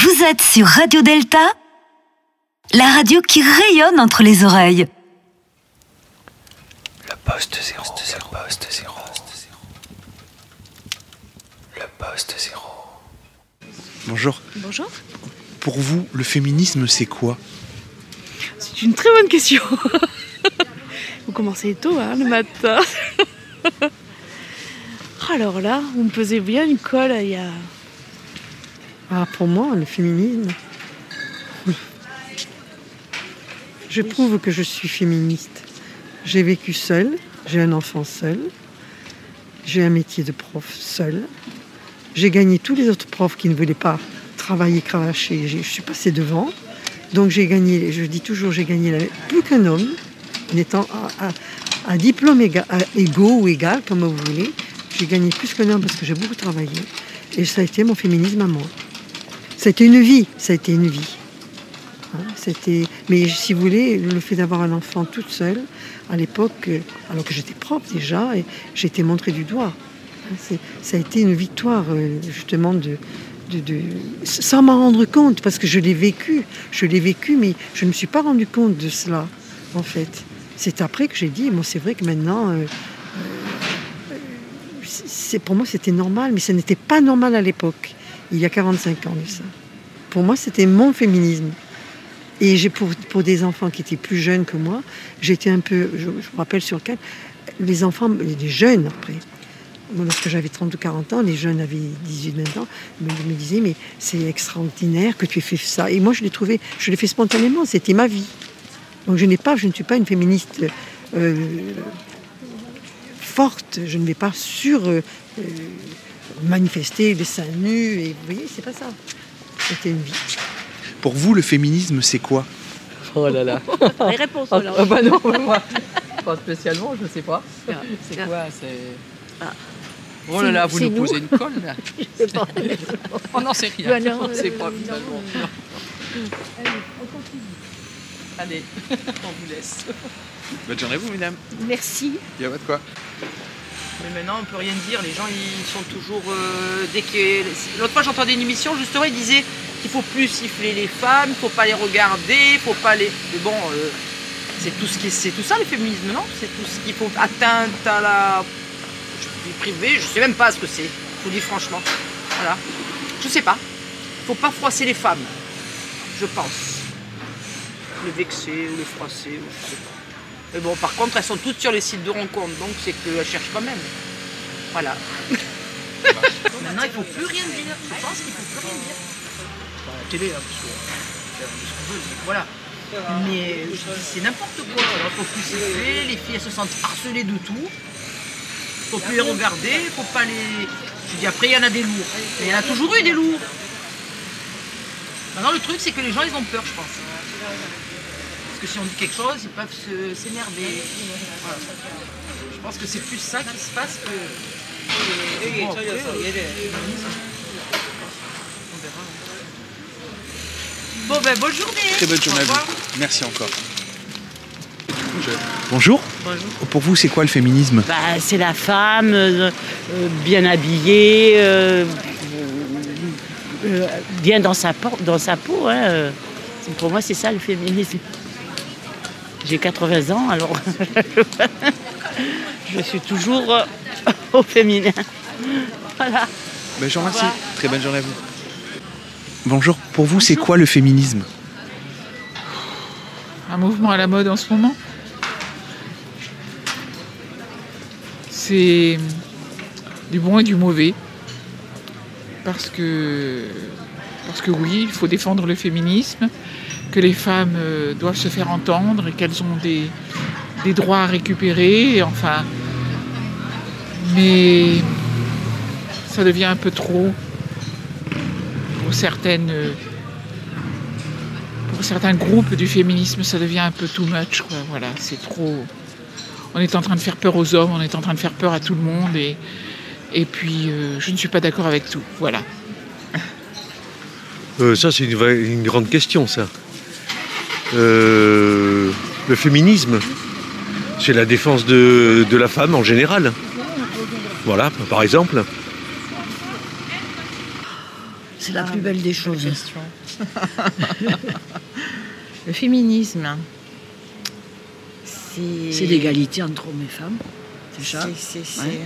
Vous êtes sur Radio Delta, la radio qui rayonne entre les oreilles. Le poste zéro, le poste zéro, le poste zéro. Bonjour. Bonjour. Pour vous, le féminisme, c'est quoi? C'est une très bonne question. vous commencez tôt, hein, le matin. Alors là, vous me pesez bien une colle, il y a... Ah, pour moi, le féminisme, je prouve que je suis féministe. J'ai vécu seule, j'ai un enfant seul, j'ai un métier de prof seul, j'ai gagné tous les autres profs qui ne voulaient pas travailler, cravacher, je suis passée devant. Donc j'ai gagné, je dis toujours, j'ai gagné la- plus qu'un homme, en étant à, à- à diplôme éga- à égaux ou égal, comme vous voulez. J'ai gagné plus qu'un homme parce que j'ai beaucoup travaillé. Et ça a été mon féminisme à moi. Été une vie, ça a été une vie. Hein, C'était, mais si vous voulez, le fait d'avoir un enfant toute seule, à l'époque, euh, alors que j'étais prof déjà, et été montrée du doigt. Hein, Ça a été une victoire, euh, justement, de, sans m'en rendre compte, parce que je l'ai vécu. Je l'ai vécu, mais je ne me suis pas rendu compte de cela, en fait. C'est après que j'ai dit, bon, c'est vrai que maintenant, euh, pour moi, c'était normal, mais ce n'était pas normal à l'époque, il y a 45 ans de ça. Pour moi, c'était mon féminisme. Et pour, des enfants qui étaient plus jeunes que moi, j'étais un peu, je, me rappelle sur quel, les enfants, les jeunes après, lorsque j'avais 30 ou 40 ans, les jeunes avaient 18, 20 ans, me, me disaient, mais c'est extraordinaire que tu aies fait ça. Et moi, je l'ai trouvé, je l'ai fait spontanément, c'était ma vie. Donc je n'ai pas, je ne suis pas une féministe euh, forte, je ne vais pas sur euh, euh, manifester les seins nus, et vous voyez, c'est pas ça. C'était une vie. Pour vous, le féminisme, c'est quoi? Oh là là. Les réponses, alors. ah bah non, bah moi, pas spécialement, je sais pas. Ah. C'est quoi C'est. Ah. Oh là là, vous nous nous. posez une colle là. Oh non, c'est rien. Bah non, c'est euh, pas non. finalement. non. Allez, on vous laisse. Bonne journée à vous, mesdames. Merci. Il y a pas de quoi. Mais maintenant, on peut rien dire. Les gens, ils sont toujours. euh, dès que l'autre fois, j'entendais une émission justement, ils disaient qu'il faut plus siffler les femmes, faut pas les regarder, faut pas les. Mais bon, euh, c'est tout ce qui, tout ça le féminisme, non? C'est tout ce qu'il faut atteinte à la vie privée. Je sais même pas ce que c'est. Je vous dis franchement. Voilà. Je sais pas. Faut pas froisser les femmes. Je pense. Les vexer ou les froisser, ou je sais pas. Mais bon, par contre, elles sont toutes sur les sites de rencontres, donc c'est qu'elles cherchent quand même. Voilà. Maintenant, il ne faut plus rien dire. Je pense qu'il ne faut plus rien dire. Bah, la télé, hein, parce que euh, veut, voilà. Mais c'est n'importe quoi. Il faut plus siffler, les filles elles se sentent harcelées de tout. Il faut plus les regarder, il faut pas les. Je dis après il y en a des lourds. Mais il y en a toujours eu des lourds. Maintenant le truc c'est que les gens ils ont peur je pense. Parce que si on dit quelque chose, ils peuvent se- s'énerver. Voilà. Je pense que c'est plus ça qui se passe que. que- bon, après, on verra. Bon ben bonne journée. Très bonne journée Au à vous. Merci encore. Bonjour. Pour vous, c'est quoi le féminisme? Bah, c'est la femme euh, euh, bien habillée, euh, euh, bien dans sa, por- dans sa peau. hein, Pour moi, c'est ça le féminisme. J'ai 80 ans, alors je suis toujours au féminin. Voilà. Ben, Je vous remercie. Très bonne journée à vous. Bonjour. Pour vous, c'est quoi le féminisme? Un mouvement à la mode en ce moment? C'est du bon et du mauvais. Parce que, parce que oui, il faut défendre le féminisme, que les femmes euh, doivent se faire entendre et qu'elles ont des, droits à récupérer. enfin, mais ça devient un peu trop pour certaines euh, pour certains groupes du féminisme, ça devient un peu too much. Voilà, c'est trop. On est en train de faire peur aux hommes, on est en train de faire peur à tout le monde, et, puis euh, je ne suis pas d'accord avec tout. Voilà. Ça, c'est une, une grande question, ça. Euh, le féminisme, c'est la défense de, de la femme en général. Voilà, par exemple. C'est la plus belle des choses. question. Le féminisme, c'est. C'est l'égalité entre hommes et femmes. C'est ça. C'est- c'est- Ouais. c'est-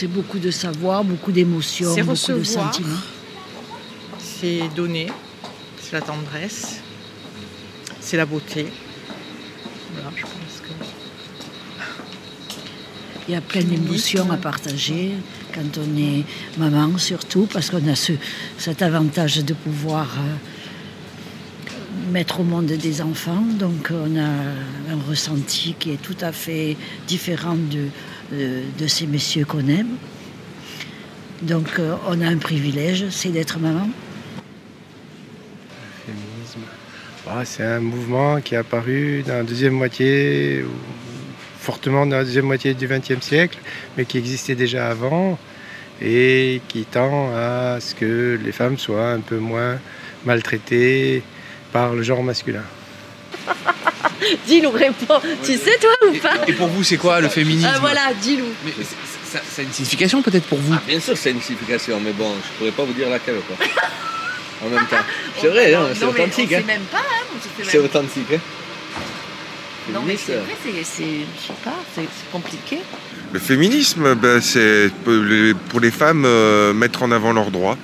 C'est beaucoup de savoir, beaucoup d'émotions, C'est beaucoup de sentiments. C'est donner, la tendresse, c'est la beauté. Voilà, je pense que. Il y a plein d'émotions à partager quand on est maman, surtout parce qu'on a ce, cet avantage de pouvoir euh, mettre au monde des enfants. Donc on a un ressenti qui est tout à fait différent de, de, de ces messieurs qu'on aime. Donc euh, on a un privilège, c'est d'être maman. Ah, c'est un mouvement qui est apparu dans la deuxième moitié, fortement dans la deuxième moitié du XXe siècle, mais qui existait déjà avant et qui tend à ce que les femmes soient un peu moins maltraitées par le genre masculin. Dis-nous, réponds. Tu sais, toi, ou pas Et pour vous, c'est quoi le féminisme Ah, Voilà, dis-nous. Mais ça a une signification peut-être pour vous Bien sûr, c'est une signification, mais bon, je pourrais pas vous dire laquelle. Quoi. En même temps. C'est vrai, hein, c'est authentique. hein. même pas, hein, C'est même- authentique. Hein. Non, mais Féministe, c'est vrai, c'est, je sais pas, c'est compliqué. Le féminisme, ben, c'est pour les- femmes euh, mettre en avant leurs droits.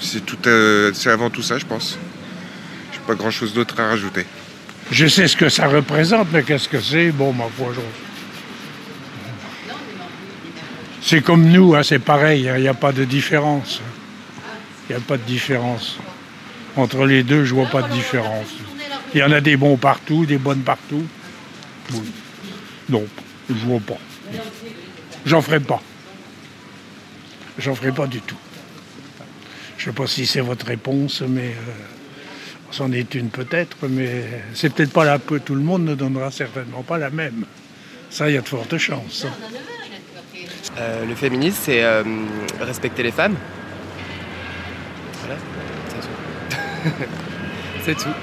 C'est tout, euh, c'est avant tout ça, je pense. J'ai pas grand chose d'autre à rajouter. Je sais ce que ça représente, mais qu'est-ce que c'est? Bon, ma foi, je... C'est comme nous, hein, c'est pareil, il n'y a pas de différence. Il n'y a pas de différence. Entre les deux, je vois pas de différence. Il y en a des bons partout, des bonnes partout. Non, je vois pas. J'en ferai pas. J'en ferai pas du tout. Je sais pas si c'est votre réponse, mais euh, c'en est une peut-être, mais c'est peut-être pas la peu. Tout le monde ne donnera certainement pas la même. Ça, il y a de fortes chances. Euh, le féminisme, c'est euh, respecter les femmes. Voilà, c'est tout.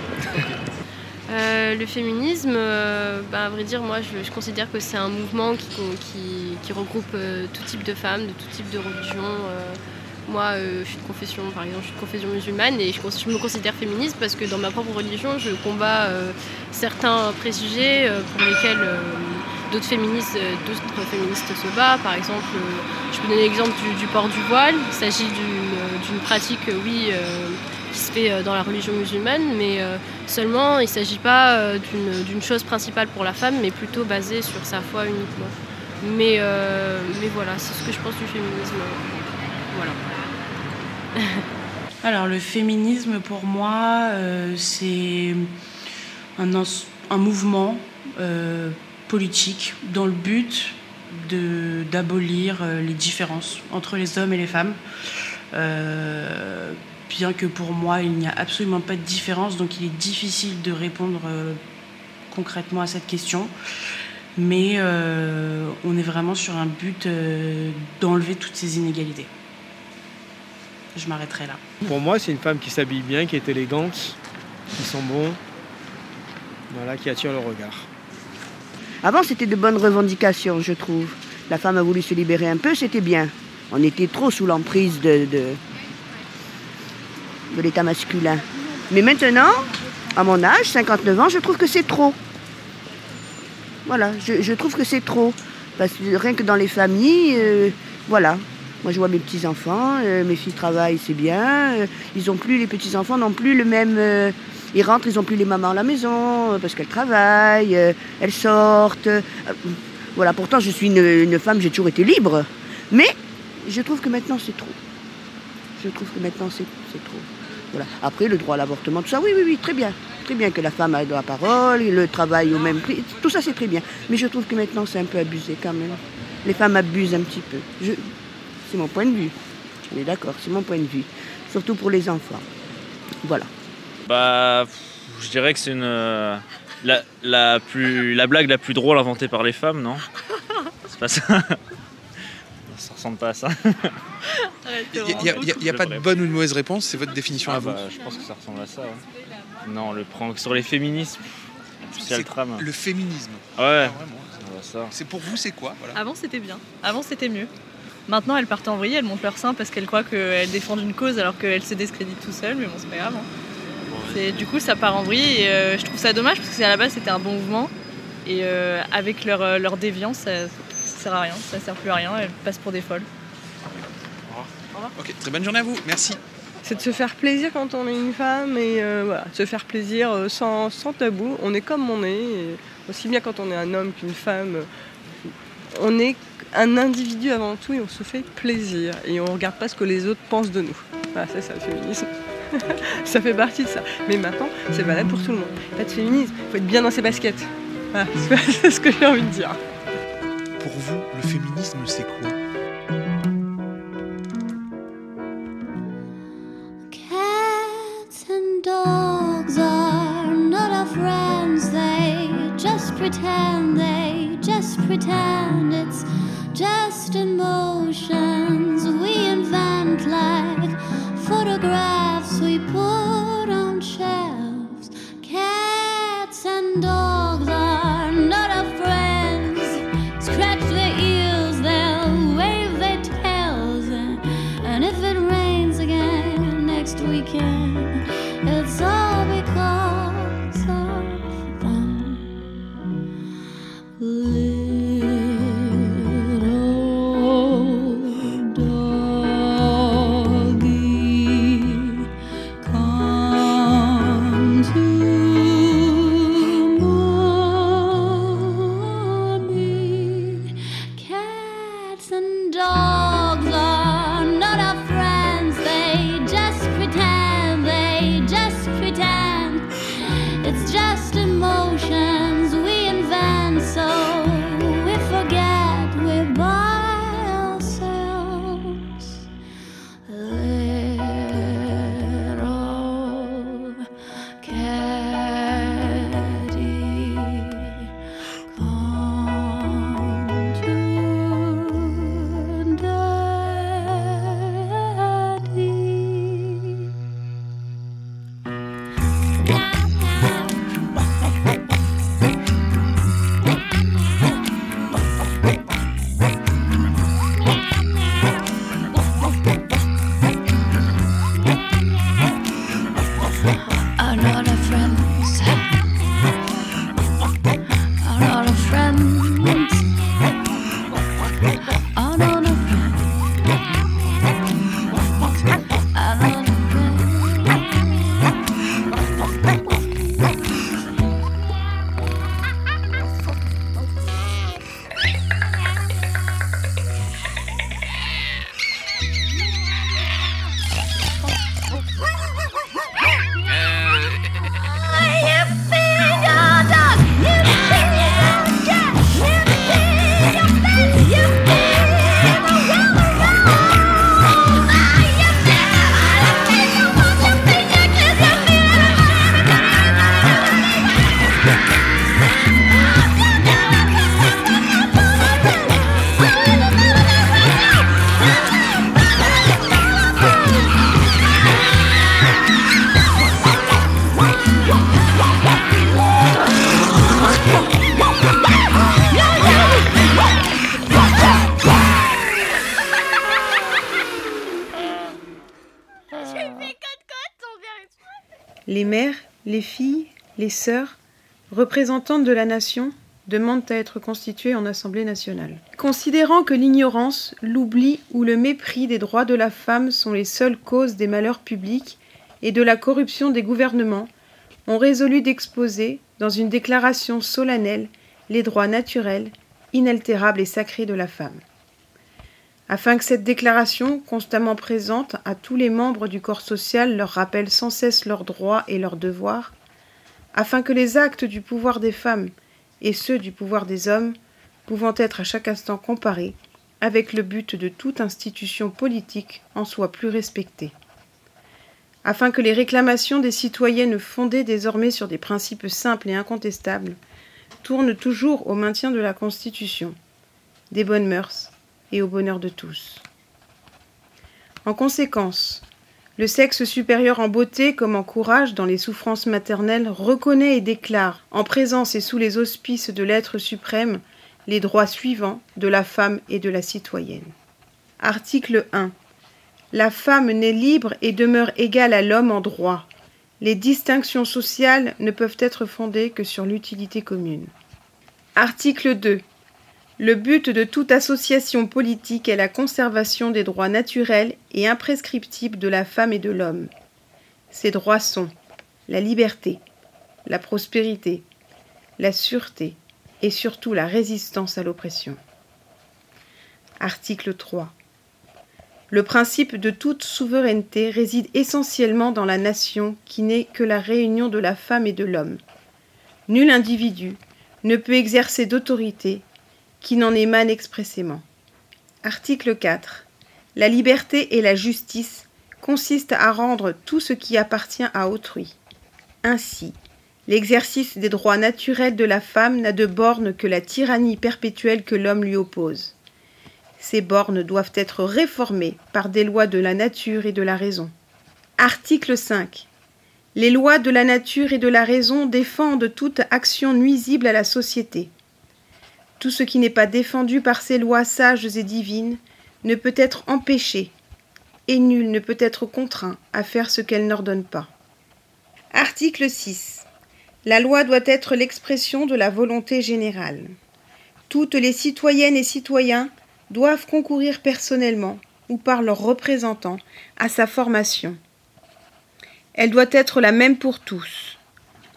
Euh, le féminisme, euh, bah, à vrai dire, moi je, considère que c'est un mouvement qui, regroupe euh, tout type de femmes, de tout type de religion. moi, je suis de confession, par exemple, je suis de confession musulmane et je, me considère féministe parce que dans ma propre religion, je combats certains préjugés pour lesquels d'autres féministes, d'autres féministes se battent. Par exemple, je peux donner l'exemple du, port du voile. Il s'agit d'une pratique, oui, euh, dans la religion musulmane, mais euh, seulement il ne s'agit pas euh, d'une- chose principale pour la femme, mais plutôt basée sur sa foi uniquement. Mais, mais voilà, c'est ce que je pense du féminisme. Voilà. Alors le féminisme pour moi c'est un, mouvement politique dans le but d'abolir les différences entre les hommes et les femmes. Bien que pour moi il n'y a absolument pas de différence, donc il est difficile de répondre euh, concrètement à cette question. Mais euh, on est vraiment sur un but euh, d'enlever toutes ces inégalités. Je m'arrêterai là. Pour moi, c'est une femme qui s'habille bien, qui est élégante, qui sent bon, voilà, qui attire le regard. Avant, c'était de bonnes revendications, je trouve. La femme a voulu se libérer un peu, c'était bien. On était trop sous l'emprise de, de, de l'état masculin. Mais maintenant, à mon âge, 59 ans, je trouve que c'est trop. Voilà, je, trouve que c'est trop. Parce que rien que dans les familles, euh, voilà. Moi, je vois mes petits-enfants, euh, mes filles travaillent, c'est bien. euh, ils ont plus, les petits-enfants n'ont plus le même... ils rentrent, ils n'ont plus les mamans à la maison parce qu'elles travaillent, elles sortent. voilà, pourtant, je suis une, femme, j'ai toujours été libre. Mais je trouve que maintenant, c'est trop. Je trouve que maintenant, c'est trop. Après, le droit à l'avortement, tout ça, oui, oui, oui, très bien. Très bien que la femme ait la parole, le travail au même prix, tout ça, c'est très bien. Mais je trouve que maintenant, c'est un peu abusé quand même. Les femmes abusent un petit peu. C'est mon point de vue. On est d'accord, c'est mon point de vue. Surtout pour les enfants. Voilà. Bah, je dirais que c'est une euh, la, la plus la blague la plus drôle inventée par les femmes, non? C'est pas ça. Ressemble pas à ça. Il n'y a, pas de bonne ou de mauvaise réponse, c'est votre définition Ah à vous. bah, je pense que ça ressemble à ça. ouais. Non, le prank sur les féminismes. C'est trame. Le féminisme. Ouais. Ah, va, ça. C'est pour vous, c'est quoi voilà. Avant c'était bien, avant c'était mieux. Maintenant, elles partent en vrille, elles montent leur sein parce qu'elles croient qu'elles défendent une cause alors qu'elles se discréditent tout seules, mais bon, c'est pas grave. hein. C'est- Du coup, ça part en vrille et euh, je trouve ça dommage parce que à la base, c'était un bon mouvement. Et euh, avec leur, euh, leur déviance, ça sert à rien, ça sert plus à rien, elles passent pour des folles. Ok, très bonne journée à vous. Merci. C'est de se faire plaisir quand on est une femme et euh, voilà, se faire plaisir euh, sans, sans tabou. On est comme on est, et aussi bien quand on est un homme qu'une femme. On est un individu avant tout et on se fait plaisir et on regarde pas ce que les autres pensent de nous. Voilà, c'est ça le féminisme. ça fait partie de ça. Mais maintenant, c'est valable pour tout le monde. Pas de féminisme, il faut être bien dans ses baskets. Voilà, c'est ce que j'ai envie de dire. Pour vous, le féminisme, c'est quoi Cats and dogs not our friends, they just pretend, they just pretend. It's just emotions we invent like photographs we put again. Représentantes de la nation, demandent à être constituées en Assemblée nationale. Considérant que l'ignorance, l'oubli ou le mépris des droits de la femme sont les seules causes des malheurs publics et de la corruption des gouvernements, ont résolu d'exposer, dans une déclaration solennelle, les droits naturels, inaltérables et sacrés de la femme. Afin que cette déclaration, constamment présente à tous les membres du corps social, leur rappelle sans cesse leurs droits et leurs devoirs, afin que les actes du pouvoir des femmes et ceux du pouvoir des hommes, pouvant être à chaque instant comparés, avec le but de toute institution politique en soient plus respectés. Afin que les réclamations des citoyennes fondées désormais sur des principes simples et incontestables tournent toujours au maintien de la Constitution, des bonnes mœurs et au bonheur de tous. En conséquence, le sexe supérieur en beauté comme en courage dans les souffrances maternelles reconnaît et déclare, en présence et sous les auspices de l'être suprême, les droits suivants de la femme et de la citoyenne. Article 1. La femme naît libre et demeure égale à l'homme en droit. Les distinctions sociales ne peuvent être fondées que sur l'utilité commune. Article 2. Le but de toute association politique est la conservation des droits naturels et imprescriptibles de la femme et de l'homme. Ces droits sont la liberté, la prospérité, la sûreté et surtout la résistance à l'oppression. Article 3. Le principe de toute souveraineté réside essentiellement dans la nation qui n'est que la réunion de la femme et de l'homme. Nul individu ne peut exercer d'autorité qui n'en émane expressément. Article 4. La liberté et la justice consistent à rendre tout ce qui appartient à autrui. Ainsi, l'exercice des droits naturels de la femme n'a de borne que la tyrannie perpétuelle que l'homme lui oppose. Ces bornes doivent être réformées par des lois de la nature et de la raison. Article 5. Les lois de la nature et de la raison défendent toute action nuisible à la société. Tout ce qui n'est pas défendu par ces lois sages et divines ne peut être empêché, et nul ne peut être contraint à faire ce qu'elles n'ordonnent pas. Article 6. La loi doit être l'expression de la volonté générale. Toutes les citoyennes et citoyens doivent concourir personnellement ou par leurs représentants à sa formation. Elle doit être la même pour tous.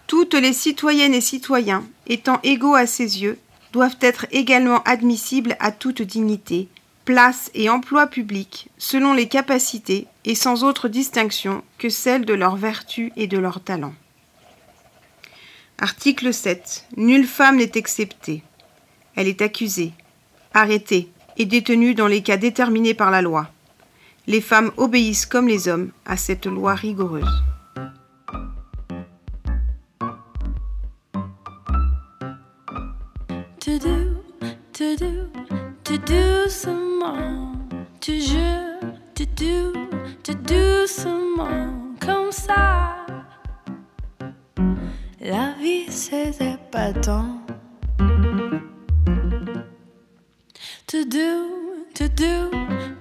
Toutes les citoyennes et citoyens, étant égaux à ses yeux, doivent être également admissibles à toute dignité, place et emploi public, selon les capacités et sans autre distinction que celle de leur vertu et de leur talent. Article 7. Nulle femme n'est exceptée. Elle est accusée, arrêtée et détenue dans les cas déterminés par la loi. Les femmes obéissent comme les hommes à cette loi rigoureuse. Do doucement, toujours, to do, to doucement, comme ça. La vie c'est épatant. To do, to do,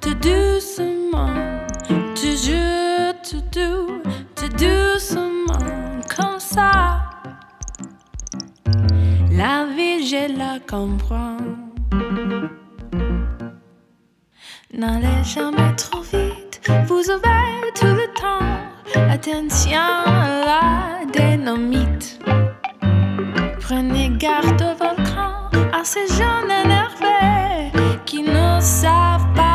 to doucement, toujours, to do, to doucement, comme ça. La vie, je la comprends. N'allez jamais trop vite, vous avez tout le temps. Attention à la dynamite. Prenez garde au volcan, à ces jeunes énervés qui ne savent pas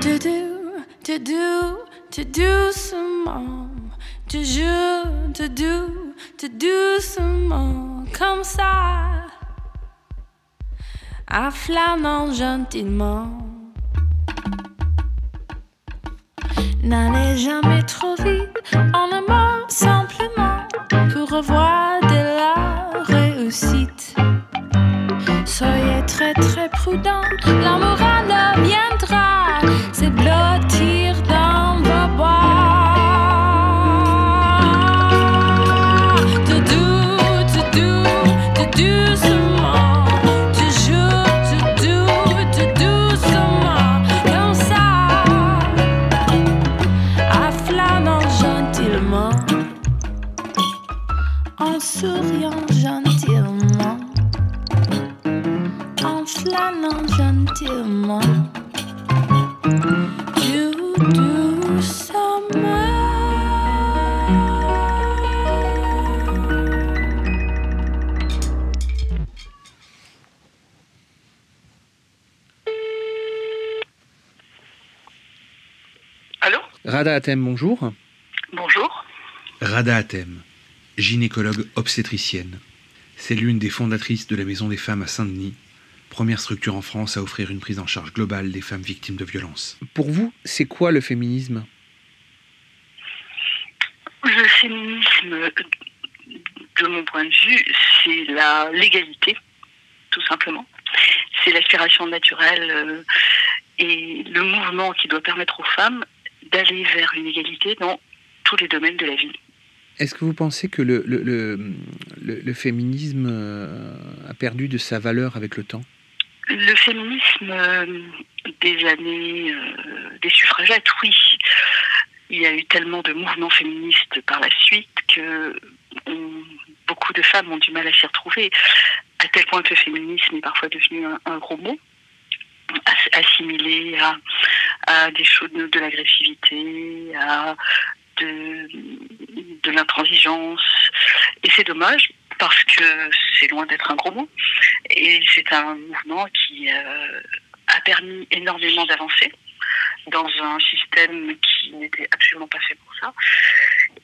To do, to do, to doucement. Toujours, to do, to doucement. Comme ça. En flânant gentiment. N'allez jamais trop vite, en un mot simplement, pour revoir de la réussite. Soyez très très prudent, la morale viendra Rada Atem, bonjour. Bonjour. Rada Atem, gynécologue obstétricienne. C'est l'une des fondatrices de la Maison des femmes à Saint-Denis, première structure en France à offrir une prise en charge globale des femmes victimes de violences. Pour vous, c'est quoi le féminisme? Le féminisme, de mon point de vue, c'est la l'égalité tout simplement. C'est l'aspiration naturelle euh, et le mouvement qui doit permettre aux femmes d'aller vers une égalité dans tous les domaines de la vie. Est-ce que vous pensez que le, le, le, le féminisme euh, a perdu de sa valeur avec le temps? Le féminisme euh, des années des suffragettes, oui. Il y a eu tellement de mouvements féministes par la suite que on, beaucoup de femmes ont du mal à s'y retrouver, à tel point que le féminisme est parfois devenu un, gros mot assimilé à, à des choses de, l'agressivité, à de, l'intransigeance. Et c'est dommage parce que c'est loin d'être un gros mot. Et c'est un mouvement qui euh, a permis énormément d'avancer dans un système qui n'était absolument pas fait pour ça.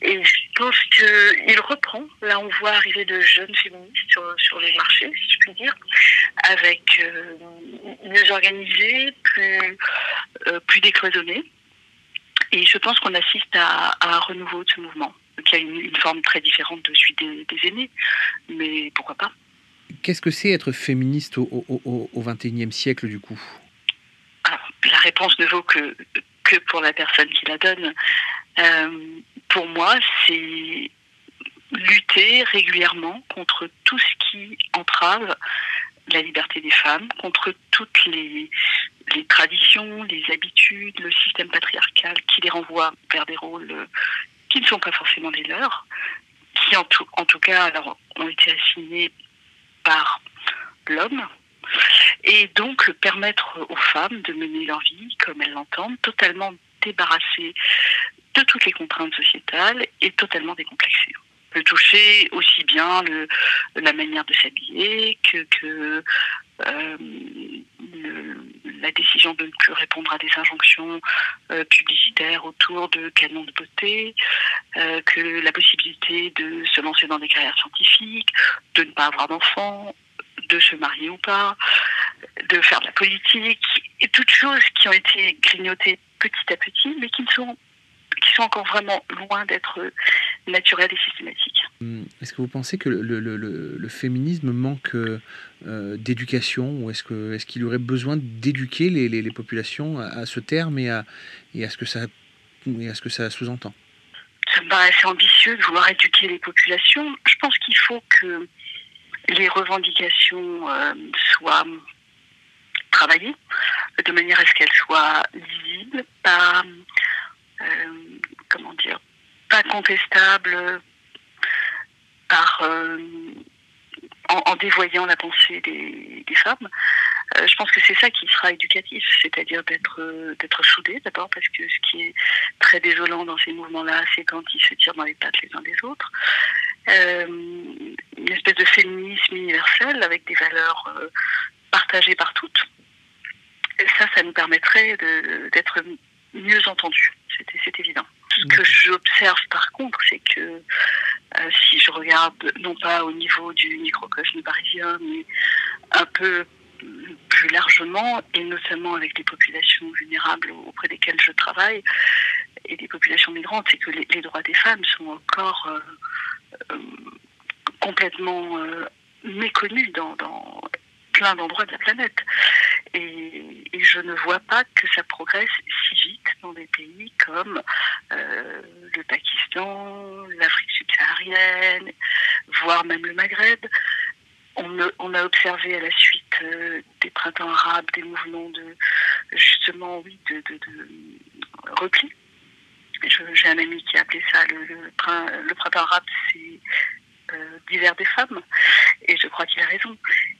Et je pense qu'il reprend. Là, on voit arriver de jeunes féministes sur, sur les marchés, si je puis dire, avec euh, mieux organisés, plus, euh, plus. Et je pense qu'on assiste à, un renouveau de ce mouvement, qui a une, forme très différente de celui des, aînés. Mais pourquoi pas? Qu'est-ce que c'est être féministe au XXIe siècle, du coup? La réponse ne vaut que, pour la personne qui la donne. Euh, pour moi, c'est lutter régulièrement contre tout ce qui entrave la liberté des femmes, contre toutes les, traditions, les habitudes, le système patriarcal qui les renvoie vers des rôles qui ne sont pas forcément les leurs, qui en tout, cas ont été assignés par l'homme, et donc permettre aux femmes de mener leur vie comme elles l'entendent, totalement débarrassées de toutes les contraintes sociétales et totalement décomplexées. peut toucher aussi bien le, la manière de s'habiller que, que euh, la décision de ne plus répondre à des injonctions euh, publicitaires autour de canons de beauté, euh, que la possibilité de se lancer dans des carrières scientifiques, de ne pas avoir d'enfants, de se marier ou pas, de faire de la politique, et toutes choses qui ont été grignotées petit à petit, mais qui, sont, qui sont encore vraiment loin d'être naturelles et systématiques. Hum, est-ce que vous pensez que le, le, le, féminisme manque euh, d'éducation ou est-ce qu'il est qu'il aurait besoin d'éduquer les, les, les, populations à, ce terme et à, et à ce que ça, et à ce que ça sous-entend? Ça me paraît assez ambitieux de vouloir éduquer les populations. Je pense qu'il faut que les revendications euh, soient travaillées de manière à ce qu'elles soient lisibles, pas euh, comment dire, pas contestables par euh, en, dévoyant la pensée des, femmes. je pense que c'est ça qui sera éducatif, c'est-à-dire d'être d'être soudés d'abord, parce que ce qui est très désolant dans ces mouvements-là, c'est quand ils se tirent dans les pattes les uns des autres. Euh, une espèce de féminisme universel avec des valeurs euh, partagées par toutes. Et ça, ça nous permettrait d'être mieux entendus. C'est évident. Ce que j'observe par contre, c'est que euh, si je regarde non pas au niveau du microcosme parisien, mais un peu plus largement, et notamment avec les populations vulnérables auprès desquelles je travaille, et des populations migrantes, c'est que les, droits des femmes sont encore euh, complètement euh, méconnu dans, plein d'endroits de la planète. Et, je ne vois pas que ça progresse si vite dans des pays comme euh, le Pakistan, l'Afrique subsaharienne, voire même le Maghreb. On, a observé à la suite des printemps arabes des mouvements de justement oui de repli j'ai un ami qui a appelé ça le, le, printemps arabe, c'est euh, d'hiver des femmes. Et je crois qu'il a raison.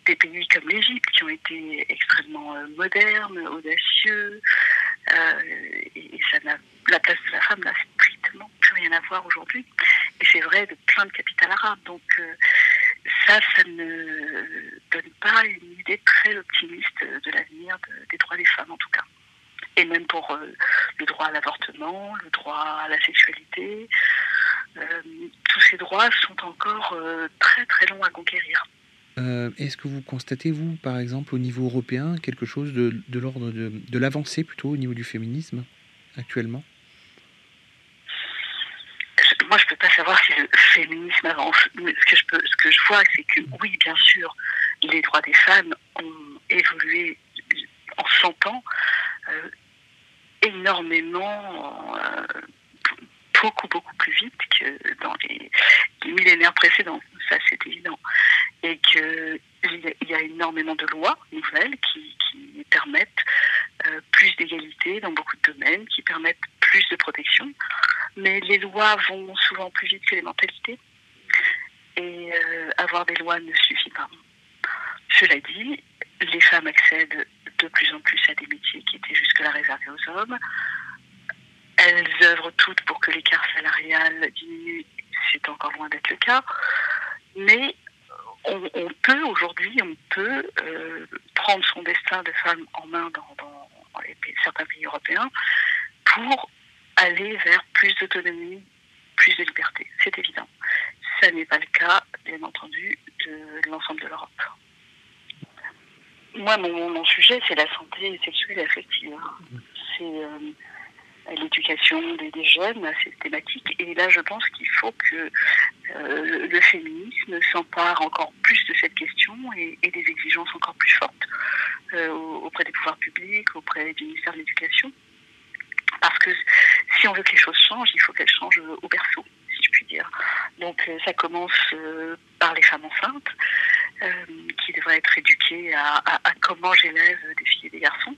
Des pays comme l'Égypte qui ont été extrêmement euh, modernes, audacieux, euh, et, ça n'a, la place de la femme n'a strictement plus rien à voir aujourd'hui. Et c'est vrai de plein de capitales arabes. Donc ça, ça ne donne pas une idée très optimiste de l'avenir des droits des femmes en tout cas et même pour euh, le droit à l'avortement, le droit à la sexualité. Euh, tous ces droits sont encore euh, très très longs à conquérir. Est-ce que vous constatez, vous, par exemple, au niveau européen, quelque chose de, de l'ordre de, de l'avancée plutôt au niveau du féminisme actuellement? Moi, je ne peux pas savoir si le féminisme avance. Ce que je, peux, ce que je vois, c'est que oui, bien sûr, les droits des femmes ont évolué en 100 ans euh, énormément, euh, beaucoup, beaucoup plus vite que dans les, millénaires précédents. Ça, c'est évident. Et qu'il y, a énormément de lois nouvelles qui, qui permettent euh, plus d'égalité dans beaucoup de domaines, qui permettent plus de protection. Mais les lois vont souvent plus vite que les mentalités. Et euh, avoir des lois ne suffit pas. Cela dit, les femmes accèdent de plus en plus à des métiers qui étaient jusque-là réservés aux hommes. Elles œuvrent toutes pour que l'écart salarial diminue, c'est encore loin d'être le cas. Mais on, peut aujourd'hui, on peut euh, prendre son destin de femme en main dans les pays- certains pays européens pour aller vers plus d'autonomie, plus de liberté. C'est évident. Ça n'est pas le cas, bien entendu, de l'ensemble de l'Europe. Moi, mon, sujet, c'est la santé sexuelle et affective. C'est euh, l'éducation des, jeunes à cette thématique. Et là, je pense qu'il faut que euh, le féminisme s'empare encore plus de cette question et, des exigences encore plus fortes euh, auprès des pouvoirs publics, auprès du ministère de l'Éducation. Parce que si on veut que les choses changent, il faut qu'elles changent au berceau, si je puis dire. Donc ça commence euh, par les femmes enceintes, euh, qui devraient être éduquées à, à- à comment j'élève des filles et des garçons.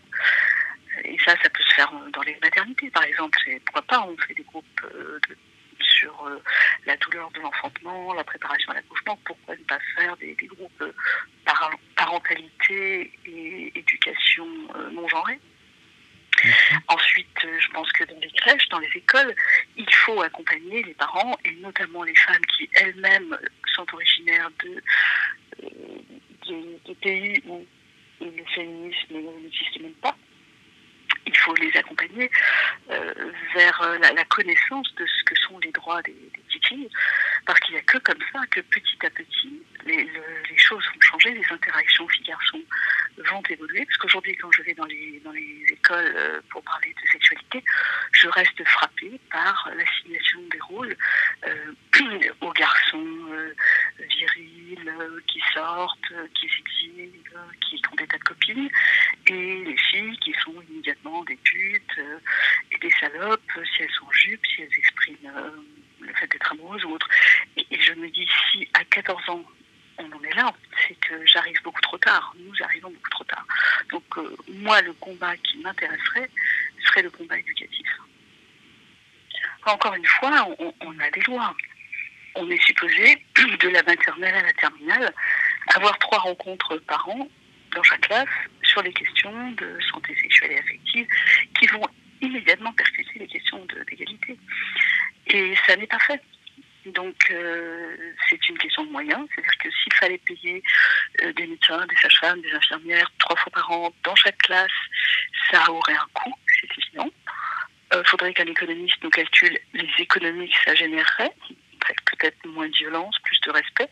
Et ça, ça peut se faire dans les maternités, par exemple. Et pourquoi pas, on fait des groupes euh, de- sur euh, la douleur de l'enfantement, la préparation à l'accouchement. Pourquoi ne pas faire des, des groupes euh, par- parentalité et éducation non genrée Ensuite, je pense que dans les crèches, dans les écoles, il faut accompagner les parents et notamment les femmes qui elles-mêmes sont originaires de, de, de pays où le féminisme n'existe même pas. Il faut les accompagner euh, vers euh, la, connaissance de ce que sont les droits des, des petites filles, parce qu'il n'y a que comme ça que petit à petit, les, le- les choses vont changer, les interactions filles-garçons vont évoluer, parce qu'aujourd'hui, quand je vais dans les, dans les écoles euh, pour parler de sexualité, je reste frappée par l'assignation des rôles euh, aux garçons euh, virils, qui sortent, qui s'exilent, qui ont des tas de copines, et les filles qui sont immédiatement des putes et des salopes, si elles sont en jupe, si elles expriment le fait d'être amoureuses ou autre. Et je me dis, si à 14 ans, on en est là, c'est que j'arrive beaucoup trop tard. Nous arrivons beaucoup trop tard. Donc, euh, moi, le combat qui m'intéresserait serait le combat éducatif. Encore une fois, on, a des lois. On est supposé, de la maternelle à la terminale, avoir trois rencontres par an dans chaque classe sur les questions de santé sexuelle et affective qui vont immédiatement percuter les questions d'égalité. Et ça n'est pas fait. Donc, euh, c'est une question de moyens. C'est-à-dire s'il fallait payer euh, des médecins, des sages-femmes, des infirmières trois fois par an dans chaque classe, ça aurait un coût, c'est évident. Il faudrait qu'un économiste nous calcule les économies que ça générerait. Peut-être moins de violence, plus de respect.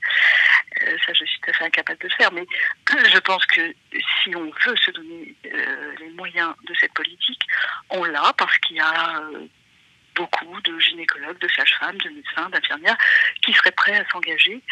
Euh, ça, je suis tout à fait incapable de faire. Mais je pense que si on veut se donner euh, les moyens de cette politique, on l'a parce qu'il y a euh, beaucoup de gynécologues, de sages-femmes, de médecins, d'infirmières qui seraient prêts à s'engager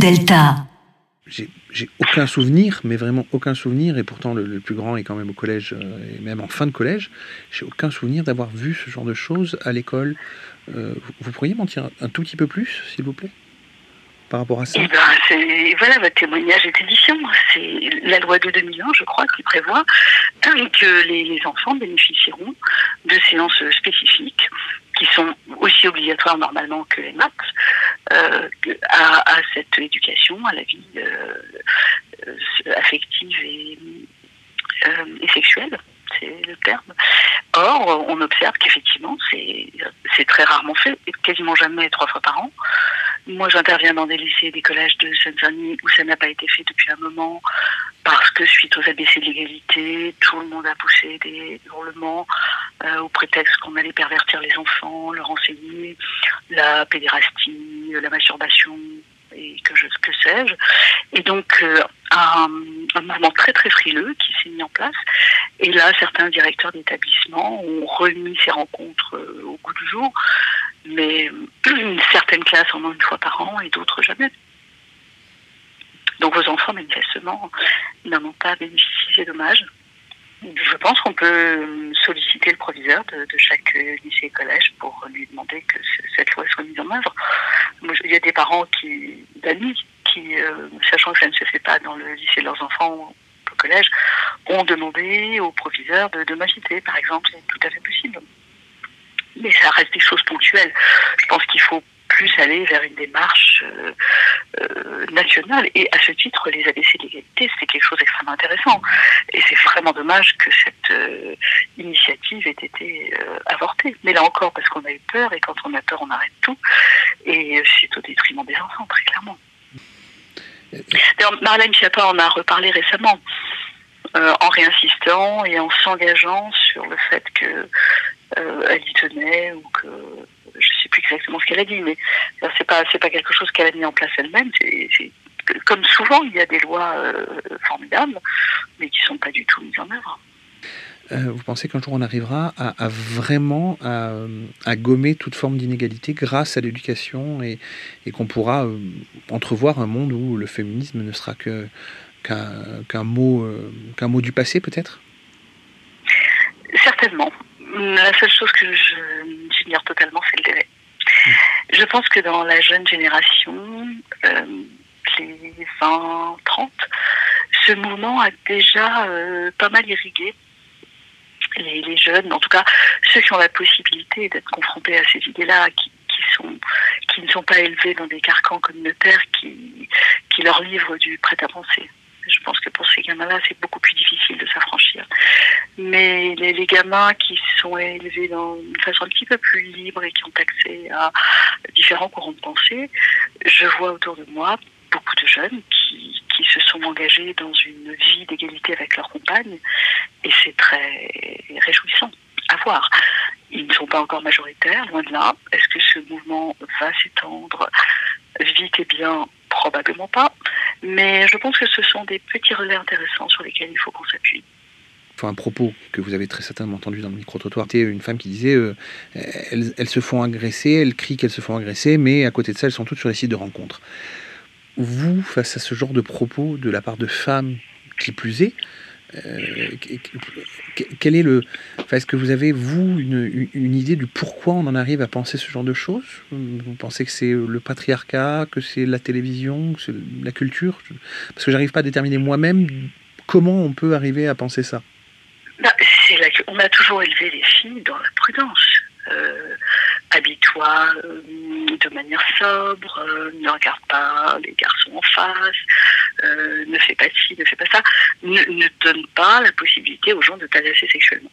Delta. J'ai aucun souvenir, mais vraiment aucun souvenir, et pourtant le, le plus grand est quand même au collège, euh, et même en fin de collège, j'ai aucun souvenir d'avoir vu ce genre de choses à l'école. Euh, vous, vous pourriez m'en dire un tout petit peu plus, s'il vous plaît? Par rapport à ça? Eh ben, voilà, votre témoignage est édition. C'est la loi de 2001, je crois, qui prévoit euh, que les, les enfants bénéficieront de séances spécifiques qui sont aussi obligatoires normalement que les maths euh, à, cette éducation, à la vie euh, euh, affective et, sexuelle. C'est le terme. Or, on observe qu'effectivement, c'est très rarement fait, quasiment jamais trois fois par an. Moi, j'interviens dans des lycées et des collèges de Seine-Saint-Denis où ça n'a pas été fait depuis un moment parce que suite aux ABC de l'égalité, tout le monde a poussé des hurlements euh, au prétexte qu'on allait pervertir les enfants, leur enseigner la pédérastie, la masturbation et que je que sais-je. Et donc euh, un, un mouvement très très frileux qui s'est mis en place. Et là, certains directeurs d'établissements ont remis ces rencontres euh, au goût du jour, mais certaines classes en ont une fois par an et d'autres jamais. Donc vos enfants, manifestement, n'en ont pas bénéficié, c'est dommage. Je pense qu'on peut solliciter le proviseur de, chaque lycée et collège pour lui demander que ce- cette loi soit mise en œuvre. Il y a des parents qui, d'amis qui, euh, sachant que ça ne se fait pas dans le lycée de leurs enfants ou au collège, ont demandé au proviseur de, de par exemple. C'est tout à fait possible. Mais ça reste des choses ponctuelles. Je pense qu'il faut plus aller vers une démarche euh, euh, nationale. Et à ce titre, les ABC de l'égalité, c'est quelque chose d'extrêmement intéressant. Et c'est vraiment dommage que cette euh, initiative ait été avortée. Mais là encore, parce qu'on a eu peur, et quand on a peur, on arrête tout. Et c'est au détriment des enfants, très clairement. Marlène Schiappa en a reparlé récemment, en réinsistant et en s'engageant sur le fait que euh, elle y tenait ou que plus exactement ce qu'elle a dit, mais euh, c'est pas c'est pas quelque chose qu'elle a mis en place elle-même. C'est comme souvent, il y a des lois euh, formidables, mais qui sont pas du tout mises en œuvre. Euh, vous pensez qu'un jour on arrivera à, à vraiment à, à gommer toute forme d'inégalité grâce à l'éducation et, et qu'on pourra euh, entrevoir un monde où le féminisme ne sera que qu'un mot qu'un mot du passé peut-être? Certainement. La seule chose que j'ignore totalement, c'est le délai. Je pense que dans la jeune génération, euh, les 20, 30, ce mouvement a déjà euh, pas mal irrigué les, jeunes, en tout cas ceux qui ont la possibilité d'être confrontés à ces idées-là, qui ne sont pas élevés dans des carcans communautaires qui, qui leur livrent du prêt-à-penser. Je pense que pour ces gamins-là, c'est beaucoup plus difficile de s'affranchir. Mais les, gamins qui sont élevés dans une façon un petit peu plus libre et qui ont accès à différents courants de pensée, je vois autour de moi beaucoup de jeunes qui, qui se sont engagés dans une vie d'égalité avec leurs compagnes et c'est très réjouissant à voir. Ils ne sont pas encore majoritaires, loin de là. Est-ce que ce mouvement va s'étendre vite et bien Probablement pas. Mais je pense que ce sont des petits relais intéressants sur lesquels il faut qu'on s'appuie. Un propos que vous avez très certainement entendu dans le micro-trottoir. C'était une femme qui disait euh, elles, elles se font agresser, elles crient qu'elles se font agresser, mais à côté de ça, elles sont toutes sur les sites de rencontres. Vous, face à ce genre de propos de la part de femmes qui plus est, quel est le. Est-ce que vous avez, vous, une, une, idée du pourquoi on en arrive à penser ce genre de choses? Vous pensez que c'est le patriarcat, que c'est la télévision, que c'est la culture? Parce que j'arrive pas à déterminer moi-même comment on peut arriver à penser ça. Bah, on a toujours élevé les filles dans la prudence. Euh, habille-toi euh, de manière sobre, euh, ne regarde pas les garçons en face, euh, ne fais pas ci, ne fais pas ça, ne, ne donne pas la possibilité aux gens de t'agresser sexuellement.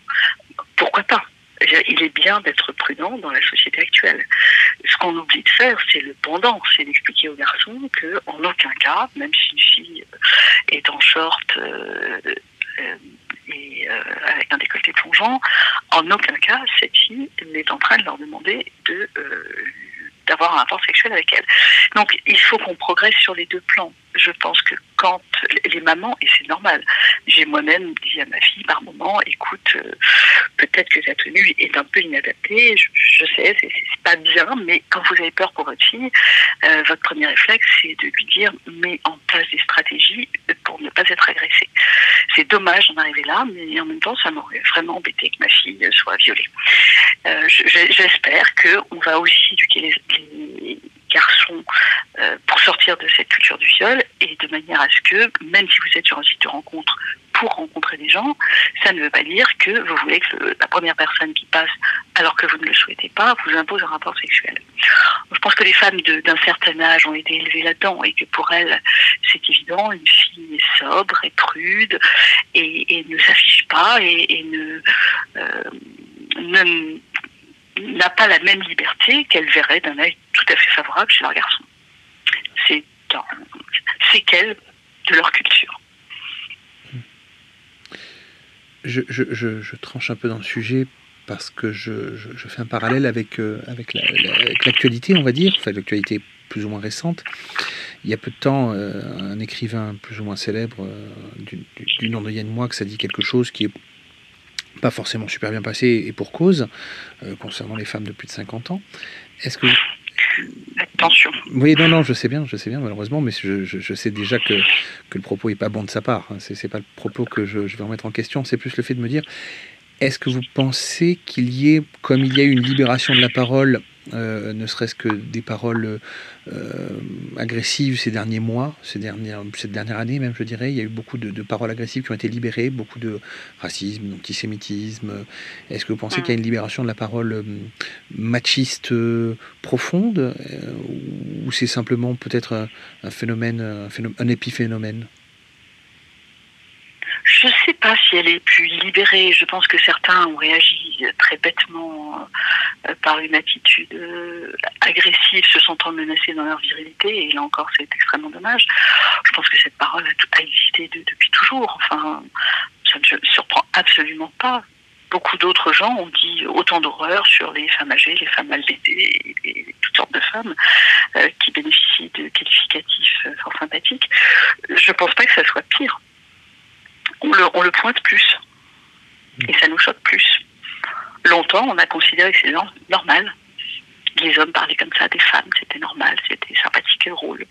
Pourquoi pas? Il est bien d'être prudent dans la société actuelle. Ce qu'on oublie de faire, c'est le pendant, c'est d'expliquer aux garçons que, en aucun cas, même si une fille est en short et euh, avec un décolleté genre, en aucun cas cette fille n'est en train de leur demander de d'avoir un rapport sexuel avec elle. Donc il faut qu'on progresse sur les deux plans. Je pense que quand les mamans, et c'est normal, j'ai moi-même dit à ma fille par moment, écoute, euh, peut-être que ta tenue est un peu inadaptée, je, sais, c'est pas bien, mais quand vous avez peur pour votre fille, euh, votre premier réflexe, c'est de lui dire, mets en place des stratégies pour ne pas être agressée. C'est dommage d'en arriver là, mais en même temps, ça m'aurait vraiment embêté que ma fille soit violée. Euh, je- je- J'espère qu'on va aussi éduquer les, les euh, pour sortir de cette culture du viol et de manière à ce que, même si vous êtes sur un site de rencontre pour rencontrer des gens, ça ne veut pas dire que vous voulez que la première personne qui passe, alors que vous ne le souhaitez pas, vous impose un rapport sexuel. Je pense que les femmes d'un certain âge ont été élevées là-dedans et que pour elles, c'est évident, une fille est sobre et prude et, ne s'affiche pas et, et ne, euh, ne- n'a pas la même liberté qu'elle verrait d'un œil tout à fait favorable chez leur garçon. C'est un séquelle de leur culture. je, je- je- tranche un peu dans le sujet parce que je, fais un parallèle avec, euh, avec la- la- avec l'actualité, on va dire, enfin l'actualité plus ou moins récente. Il y a peu de temps, euh, un écrivain plus ou moins célèbre euh, du, du- du nom de Yann Moix a dit quelque chose qui est pas forcément super bien passé et pour cause euh, concernant les femmes de plus de 50 ans. Est-ce que Attention. oui, non, non, je sais bien, je sais bien, malheureusement, mais je, je- je sais déjà que, que le propos est pas bon de sa part. hein. C'est c'est pas le propos que je, je vais remettre en question, c'est plus le fait de me dire est-ce que vous pensez qu'il y ait, comme il y a eu une libération de la parole, euh, ne serait-ce que des paroles euh, agressives ces derniers mois, ces dernières, cette dernière année même, je dirais, il y a eu beaucoup de, de paroles agressives qui ont été libérées, beaucoup de racisme, d'antisémitisme. Est-ce que vous pensez qu'il y a une libération de la parole euh, machiste profonde, ou c'est simplement peut-être un, un phénomène, un, phénomène, un épiphénomène? Je ne sais pas si elle est plus libérée. Je pense que certains ont réagi très bêtement euh, par une attitude euh, agressive, se sentant menacés dans leur virilité. Et là encore, c'est extrêmement dommage. Je pense que cette parole a, existé de- depuis toujours. Enfin, ça ne me surprend absolument pas. Beaucoup d'autres gens ont dit autant d'horreurs sur les femmes âgées, les femmes maltraitées et, toutes sortes de femmes euh, qui bénéficient de qualificatifs fort sympathiques. Je ne pense pas que ça soit pire on le, pointe plus. Et ça nous choque plus. Longtemps, on a considéré que nor- normal. Les hommes parlaient comme ça des femmes, c'était normal, c'était sympathique et drôle.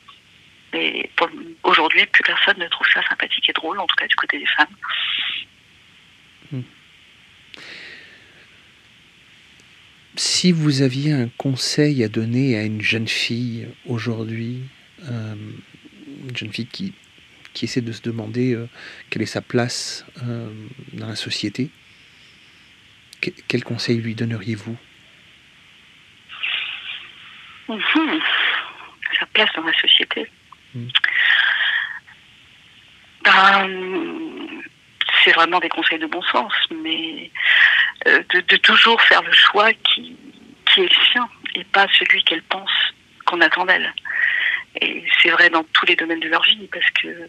Mais aujourd'hui, plus personne ne trouve ça sympathique et drôle, en tout cas du côté des femmes. Si vous aviez un conseil à donner à une jeune fille aujourd'hui, euh, une jeune fille qui, qui essaie de se demander euh, quelle est sa place euh, dans la société, que- quel conseil lui donneriez-vous? Sa place dans la société. Ben, c'est vraiment des conseils de bon sens, mais euh, de, de toujours faire le choix qui, qui est le sien et pas celui qu'elle pense qu'on attend d'elle. Et c'est vrai dans tous les domaines de leur vie, parce que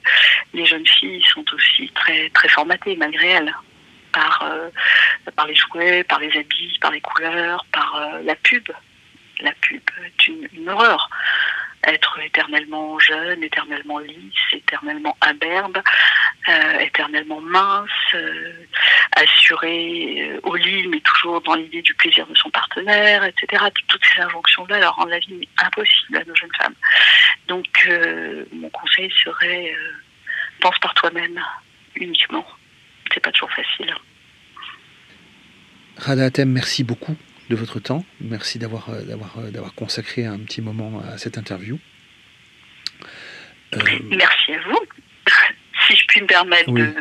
les jeunes filles sont aussi très, très formatées, malgré elles, par, euh, par les jouets, par les habits, par les couleurs, par euh, la pub. La pub est une, une horreur. Être éternellement jeune, éternellement lisse, éternellement imberbe, euh, éternellement mince, euh, assurée euh, au lit, mais toujours dans l'idée du plaisir de son partenaire, etc. Toutes ces injonctions-là leur rendent la vie impossible à nos jeunes femmes. Donc, euh, mon conseil serait pense par toi-même uniquement. C'est pas toujours facile. Rada Hatem, merci beaucoup de votre temps. Merci d'avoir euh, d'avoir euh, d'avoir consacré un petit moment à cette interview. Euh, Merci à vous. Si je puis me permettre Oui. de,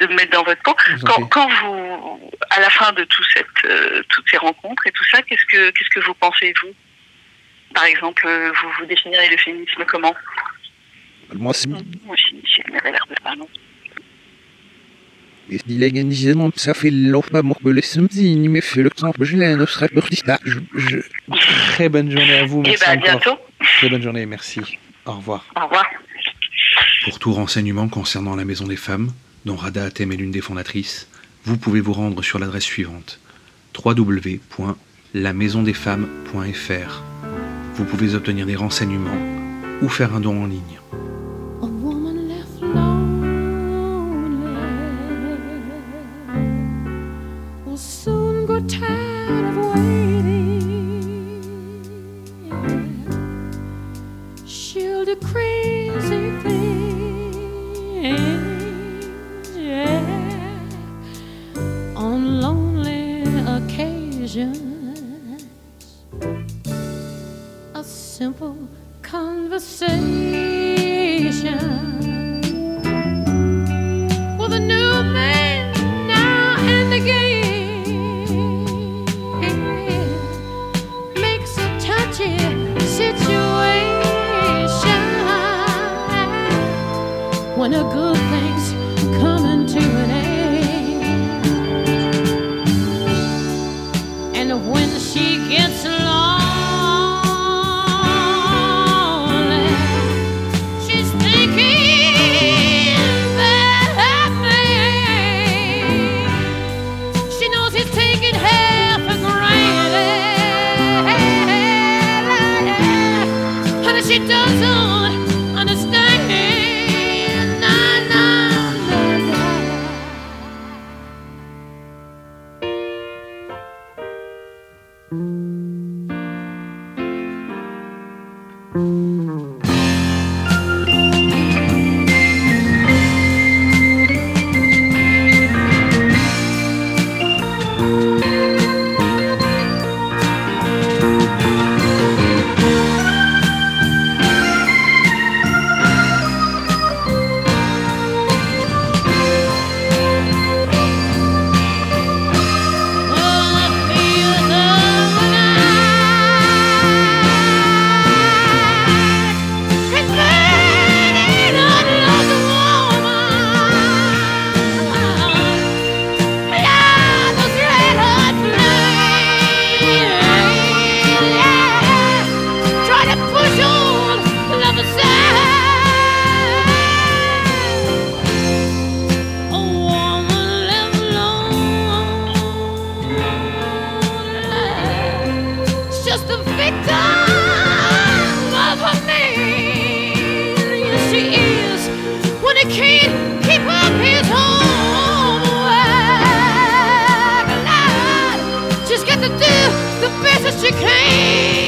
de me mettre dans votre en quand, quand vous, à la fin de tout cette, euh, toutes ces rencontres et tout ça, qu'est-ce que, qu'est-ce que vous pensez, vous? Par exemple, vous vous définirez le féminisme comment? Moi, c'est Moi, je je n'avais l'air de pas, non L'organisation, ça fait longtemps que les samedis, mais fait le temps que je l'ai, ne serait pas je, je... Très bonne journée à vous. Eh Merci ben, à encore. bientôt. Très bonne journée, merci. Au revoir. Au revoir. Pour tout renseignement concernant la Maison des Femmes, dont Rada Hatem est l'une des fondatrices, vous pouvez vous rendre sur l'adresse suivante www.lamaisondesfemmes.fr. Vous pouvez obtenir des renseignements ou faire un don en ligne. she came.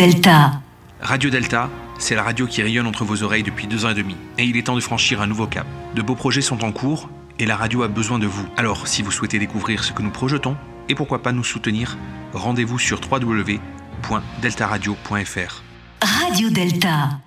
Delta. Radio Delta, c'est la radio qui rayonne entre vos oreilles depuis deux ans et demi. Et il est temps de franchir un nouveau cap. De beaux projets sont en cours et la radio a besoin de vous. Alors, si vous souhaitez découvrir ce que nous projetons et pourquoi pas nous soutenir, rendez-vous sur www.deltaradio.fr. Radio Delta.